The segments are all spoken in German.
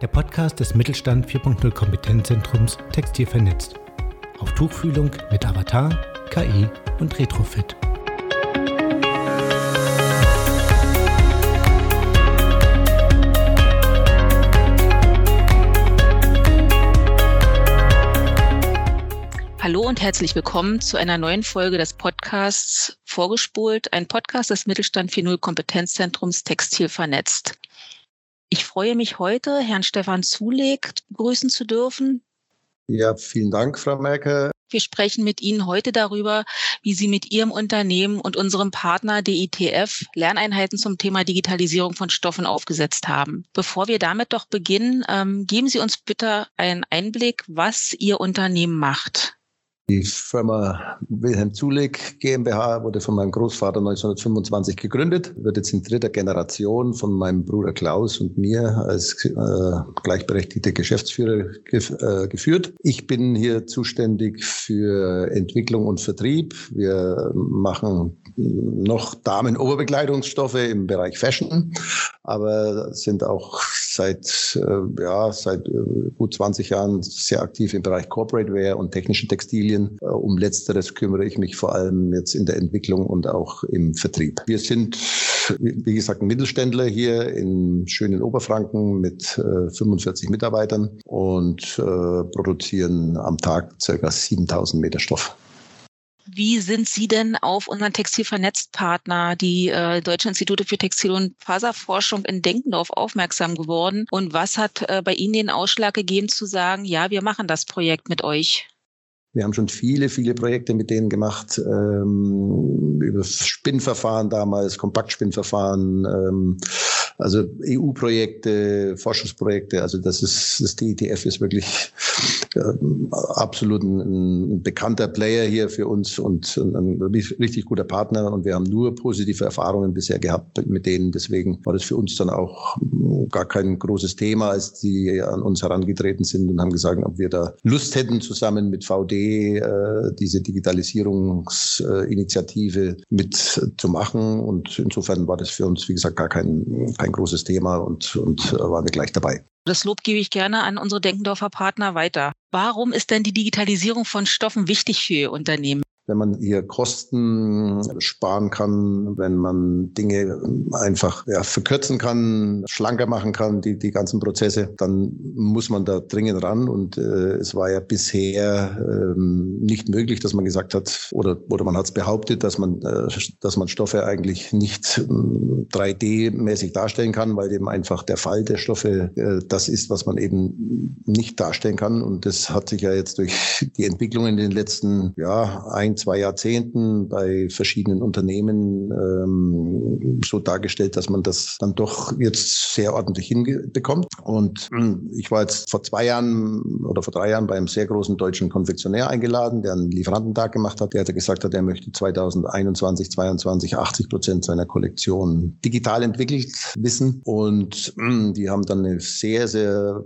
der Podcast des Mittelstand 4.0 Kompetenzzentrums Textil vernetzt. Auf Tuchfühlung mit Avatar, KI und Retrofit. Hallo und herzlich willkommen zu einer neuen Folge des Podcasts Vorgespult, ein Podcast des Mittelstand 4.0 Kompetenzzentrums Textil vernetzt. Ich freue mich heute, Herrn Stefan Zuleg begrüßen zu dürfen. Ja, vielen Dank, Frau Merkel. Wir sprechen mit Ihnen heute darüber, wie Sie mit Ihrem Unternehmen und unserem Partner DITF Lerneinheiten zum Thema Digitalisierung von Stoffen aufgesetzt haben. Bevor wir damit doch beginnen, ähm, geben Sie uns bitte einen Einblick, was Ihr Unternehmen macht. Die Firma Wilhelm Zuleg GmbH wurde von meinem Großvater 1925 gegründet, wird jetzt in dritter Generation von meinem Bruder Klaus und mir als äh, gleichberechtigte Geschäftsführer gef äh, geführt. Ich bin hier zuständig für Entwicklung und Vertrieb. Wir machen noch Damenoberbekleidungsstoffe im Bereich Fashion, aber sind auch seit, äh, ja, seit äh, gut 20 Jahren sehr aktiv im Bereich Corporate Wear und technische Textilien. Äh, um letzteres kümmere ich mich vor allem jetzt in der Entwicklung und auch im Vertrieb. Wir sind, wie gesagt, ein Mittelständler hier in schönen Oberfranken mit 45 Mitarbeitern und produzieren am Tag circa 7000 Meter Stoff. Wie sind Sie denn auf unseren Textilvernetztpartner, die äh, Deutsche Institute für Textil- und Faserforschung in Denkendorf, aufmerksam geworden? Und was hat äh, bei Ihnen den Ausschlag gegeben zu sagen, ja, wir machen das Projekt mit euch? Wir haben schon viele, viele Projekte mit denen gemacht, ähm, über Spinnverfahren damals, Kompaktspinnverfahren, ähm, also EU-Projekte, Forschungsprojekte. Also das ist, das DITF ist wirklich äh, absolut ein, ein, bekannter Player hier für uns und ein, richtig guter Partner. Und wir haben nur positive Erfahrungen bisher gehabt mit denen. Deswegen war das für uns dann auch gar kein großes Thema, als die an uns herangetreten sind und haben gesagt, ob wir da Lust hätten, zusammen mit VD äh, diese Digitalisierungsinitiative mit zu machen. Und insofern war das für uns, wie gesagt, gar kein, kein großes Thema und, und äh, waren wir gleich dabei. Das Lob gebe ich gerne an unsere Denkendorfer Partner weiter. Warum ist denn die Digitalisierung von Stoffen wichtig für Ihr Unternehmen? Wenn man hier Kosten sparen kann, wenn man Dinge einfach ja, verkürzen kann, schlanker machen kann, die, die ganzen Prozesse, dann muss man da dringend ran. Und äh, es war ja bisher ähm, nicht möglich, dass man gesagt hat, oder, oder man hat es behauptet, dass man, äh, dass man Stoffe eigentlich nicht äh, 3D-mäßig darstellen kann, weil eben einfach der Fall der Stoffe äh, das ist, was man eben nicht darstellen kann. Und das hat sich ja jetzt durch die Entwicklung in den letzten ja, ein, ein, zwei Jahrzehnten bei verschiedenen Unternehmen ähm, so dargestellt, dass man das dann doch jetzt sehr ordentlich hinbekommt. Und hm, ich war jetzt vor zwei Jahren oder vor drei Jahren bei einem sehr großen deutschen Konfektionär eingeladen, der einen Lieferantentag gemacht hat. Der hatte gesagt hat, er möchte 2021, 2022 80 Prozent seiner Kollektion digital entwickelt wissen. Und hm, die haben dann eine sehr, sehr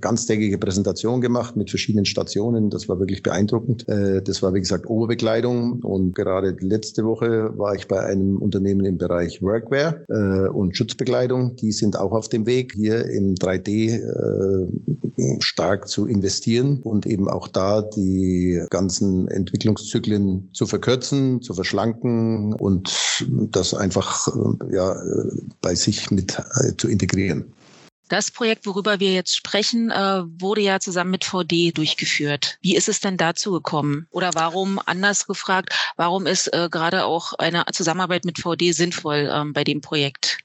ganztägige Präsentation gemacht mit verschiedenen Stationen. Das war wirklich beeindruckend. Äh, das war, wie gesagt, Oberbekleidung. Und gerade letzte Woche war ich bei einem Unternehmen im Bereich Workwear äh, und Schutzbekleidung. Die sind auch auf dem Weg, hier im 3D äh, stark zu investieren und eben auch da die ganzen Entwicklungszyklen zu verkürzen, zu verschlanken und das einfach äh, ja, bei sich mit äh, zu integrieren. Das Projekt, worüber wir jetzt sprechen, äh, wurde ja zusammen mit VD durchgeführt. Wie ist es denn dazu gekommen? Oder warum, anders gefragt, warum ist äh, gerade auch eine Zusammenarbeit mit VD sinnvoll ähm, bei dem Projekt?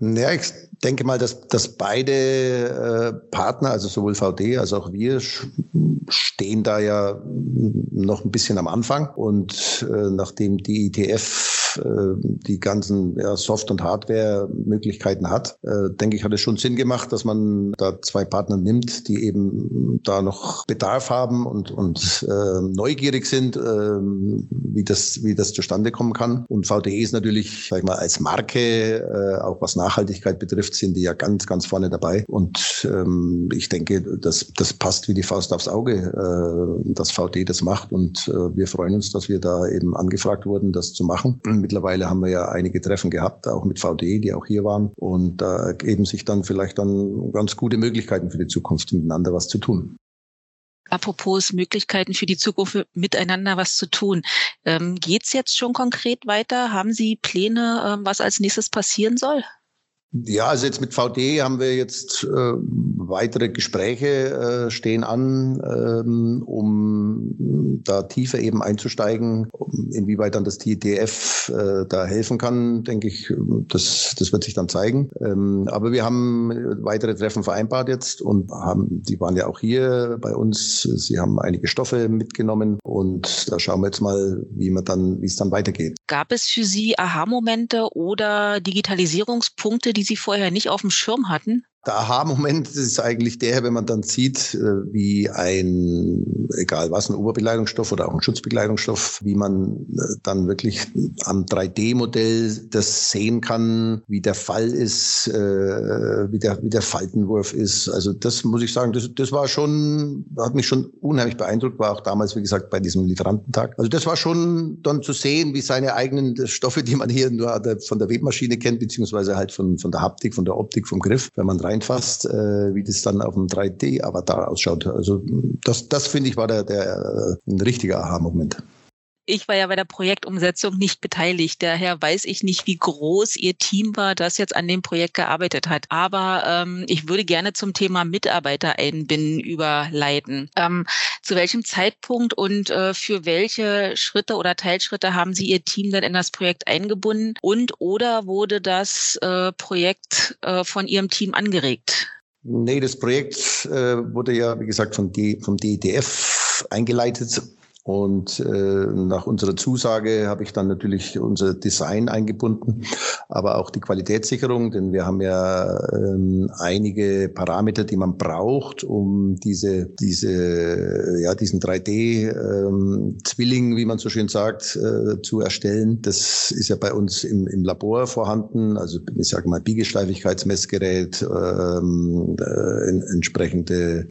Ja, ich denke mal, dass, dass beide äh, Partner, also sowohl VD als auch wir, stehen da ja noch ein bisschen am Anfang. Und nachdem die ITF DETF äh, die ganzen ja, Soft- und Hardware-Möglichkeiten hat, äh, denke ich, hat es schon Sinn gemacht, dass man da zwei Partner nimmt, die eben da noch Bedarf haben und, und äh, neugierig sind, äh, wie, das, wie das zustande kommen kann. Und VDE ist natürlich, sag ich mal, als Marke, äh, auch was Nachhaltigkeit betrifft, sind die ja ganz, ganz vorne dabei. Und ähm, ich denke, das, das passt wie die Faust aufs Auge, äh, dass VD das macht. Und äh, wir freuen uns, dass wir da eben angefragt wurden, das zu machen. Mittlerweile haben wir ja einige Treffen gehabt, auch mit VD, die auch hier waren. Und da ergeben sich dann vielleicht dann ganz gute Möglichkeiten für die Zukunft, miteinander was zu tun. Apropos Möglichkeiten für die Zukunft miteinander was zu tun. Ähm, Geht es jetzt schon konkret weiter? Haben Sie Pläne, ähm, was als nächstes passieren soll? Ja, also jetzt mit VD haben wir jetzt äh, weitere Gespräche äh, stehen an, ähm, um da tiefer eben einzusteigen. Inwieweit dann das TDF äh, da helfen kann, denke ich, das, das wird sich dann zeigen. Ähm, aber wir haben weitere Treffen vereinbart jetzt und haben, die waren ja auch hier bei uns. Sie haben einige Stoffe mitgenommen und da schauen wir jetzt mal, wie man dann, wie es dann weitergeht. Gab es für Sie Aha-Momente oder Digitalisierungspunkte, die Sie vorher nicht auf dem Schirm hatten? Der Aha-Moment ist eigentlich der, wenn man dann sieht, äh, wie ein, egal was, ein Oberbekleidungsstoff oder auch ein Schutzbekleidungsstoff, wie man äh, dann wirklich am 3D-Modell das sehen kann, wie der Fall ist, äh, wie der, wie der Faltenwurf ist. Also das muss ich sagen, das, das war schon, hat mich schon unheimlich beeindruckt, war auch damals, wie gesagt, bei diesem Lieferantentag. Also das war schon dann zu sehen, wie seine eigenen Stoffe, die man hier nur von der Webmaschine kennt, beziehungsweise halt von, von der Haptik, von der Optik, vom Griff, wenn man reinfasst, äh, wie das dann auf dem 3D-Avatar ausschaut. Also das, das finde ich war der, der äh, ein richtiger Aha-Moment. Ich war ja bei der Projektumsetzung nicht beteiligt. Daher weiß ich nicht, wie groß Ihr Team war, das jetzt an dem Projekt gearbeitet hat. Aber ähm, ich würde gerne zum Thema Mitarbeiter einbinden überleiten. Ähm, zu welchem Zeitpunkt und äh, für welche Schritte oder Teilschritte haben Sie Ihr Team dann in das Projekt eingebunden? Und oder wurde das äh, Projekt äh, von Ihrem Team angeregt? Nee, das Projekt äh, wurde ja, wie gesagt, von D vom DEDF eingeleitet und äh, nach unserer Zusage habe ich dann natürlich unser Design eingebunden, aber auch die Qualitätssicherung, denn wir haben ja ähm, einige Parameter, die man braucht, um diese, diese, ja, diesen 3D-Zwilling, ähm, wie man so schön sagt, äh, zu erstellen. Das ist ja bei uns im, im Labor vorhanden, also ich sage mal Biegeschleifigkeitsmessgerät, ähm, äh, entsprechende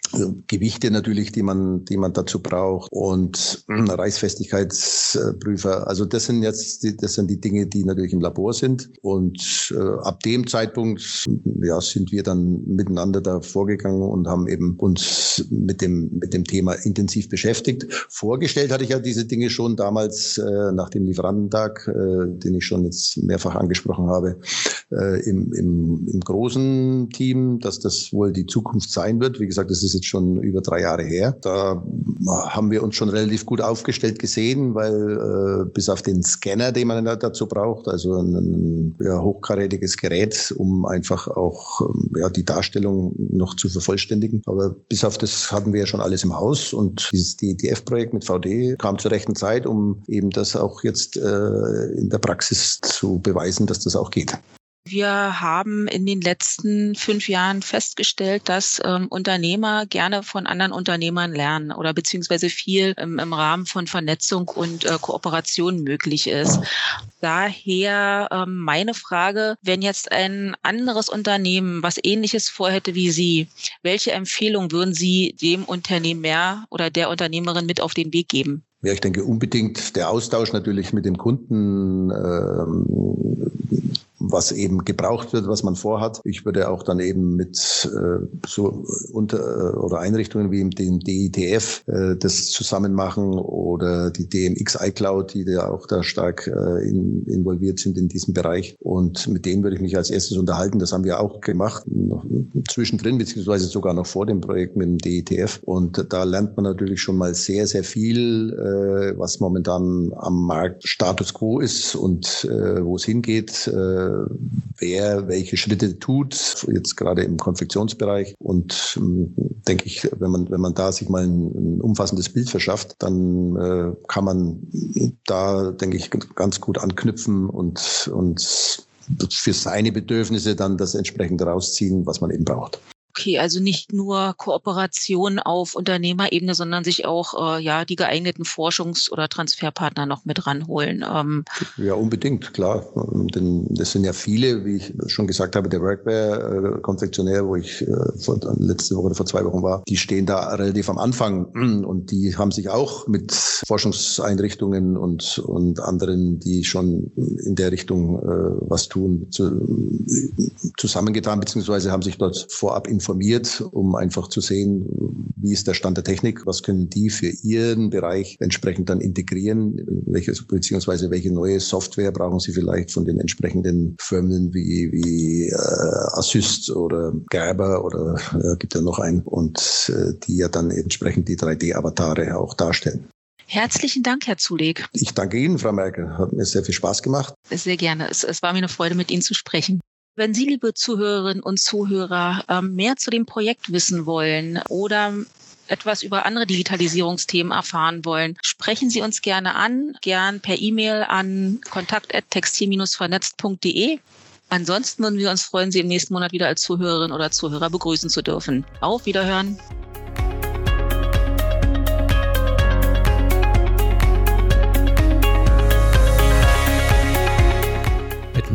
Gewichte natürlich, die man, die man dazu braucht und Reißfestigkeitsprüfer. Also das sind jetzt die, das sind die Dinge, die natürlich im Labor sind. Und äh, ab dem Zeitpunkt ja, sind wir dann miteinander da vorgegangen und haben eben uns mit dem, mit dem Thema intensiv beschäftigt. Vorgestellt hatte ich ja diese Dinge schon damals äh, nach dem Lieferantentag, äh, den ich schon jetzt mehrfach angesprochen habe, äh, im, im, im großen Team, dass das wohl die Zukunft sein wird. Wie gesagt, das ist jetzt schon über drei Jahre her. Da haben wir uns schon relativ gut aufgestellt gesehen, weil äh, bis auf den Scanner, den man dazu braucht, also ein, ein ja, hochkarätiges Gerät, um einfach auch ähm, ja, die Darstellung noch zu vervollständigen. Aber bis auf das hatten wir ja schon alles im Haus und dieses DTF-Projekt mit VD kam zur rechten Zeit, um eben das auch jetzt äh, in der Praxis zu beweisen, dass das auch geht. Wir haben in den letzten fünf Jahren festgestellt, dass ähm, Unternehmer gerne von anderen Unternehmern lernen oder beziehungsweise viel ähm, im Rahmen von Vernetzung und äh, Kooperation möglich ist. Daher ähm, meine Frage, wenn jetzt ein anderes Unternehmen was ähnliches vorhätte wie Sie, welche Empfehlung würden Sie dem Unternehmer oder der Unternehmerin mit auf den Weg geben? Ja, ich denke unbedingt der Austausch natürlich mit dem Kunden, ähm, was eben gebraucht wird, was man vorhat. Ich würde auch dann eben mit äh, so unter äh, oder Einrichtungen wie dem DITF äh, das zusammen machen oder die DMX iCloud, die da auch da stark äh, in, involviert sind in diesem Bereich. Und mit denen würde ich mich als erstes unterhalten. Das haben wir auch gemacht, noch zwischendrin, beziehungsweise sogar noch vor dem Projekt mit dem DITF. Und da lernt man natürlich schon mal sehr, sehr viel, äh, was momentan am Markt Status quo ist und äh, wo es hingeht. Äh, wer welche Schritte tut, jetzt gerade im Konfektionsbereich. Und ähm, denke ich, wenn man, wenn man da sich mal ein, ein umfassendes Bild verschafft, dann äh, kann man da, denke ich, ganz gut anknüpfen und, und für seine Bedürfnisse dann das entsprechend rausziehen, was man eben braucht. Okay, also nicht nur Kooperation auf Unternehmerebene, sondern sich auch äh, ja die geeigneten Forschungs- oder Transferpartner noch mit ranholen. Ähm. Ja, unbedingt, klar. Denn das sind ja viele, wie ich schon gesagt habe, der Workwear-Konfektionär, wo ich äh, vor, letzte Woche oder vor zwei Wochen war, die stehen da relativ am Anfang und die haben sich auch mit Forschungseinrichtungen und, und anderen, die schon in der Richtung äh, was tun, zu, zusammengetan, beziehungsweise haben sich dort vorab informiert informiert, um einfach zu sehen, wie ist der Stand der Technik, was können die für ihren Bereich entsprechend dann integrieren, welches, beziehungsweise welche neue Software brauchen sie vielleicht von den entsprechenden Firmen wie, wie äh, Assist oder Gerber oder äh, gibt ja noch einen und äh, die ja dann entsprechend die 3D-Avatare auch darstellen. Herzlichen Dank, Herr Zuleg. Ich danke Ihnen, Frau Merkel. Hat mir sehr viel Spaß gemacht. Sehr gerne. Es, es war mir eine Freude, mit Ihnen zu sprechen. Wenn Sie, liebe Zuhörerinnen und Zuhörer, ähm, mehr zu dem Projekt wissen wollen oder etwas über andere Digitalisierungsthemen erfahren wollen, sprechen Sie uns gerne an, gern per E-Mail an kontakt.textil-vernetzt.de. Ansonsten würden wir uns freuen, Sie im nächsten Monat wieder als Zuhörerin oder Zuhörer begrüßen zu dürfen. Auf Wiederhören.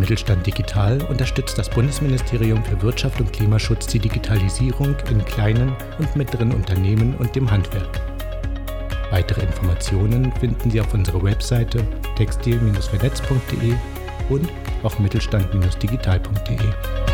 Mittelstand Digital unterstützt das Bundesministerium für Wirtschaft und Klimaschutz die Digitalisierung in kleinen und mittleren Unternehmen und dem Handwerk. Weitere Informationen finden Sie auf unserer Webseite textil-vernetz.de und auf mittelstand-digital.de.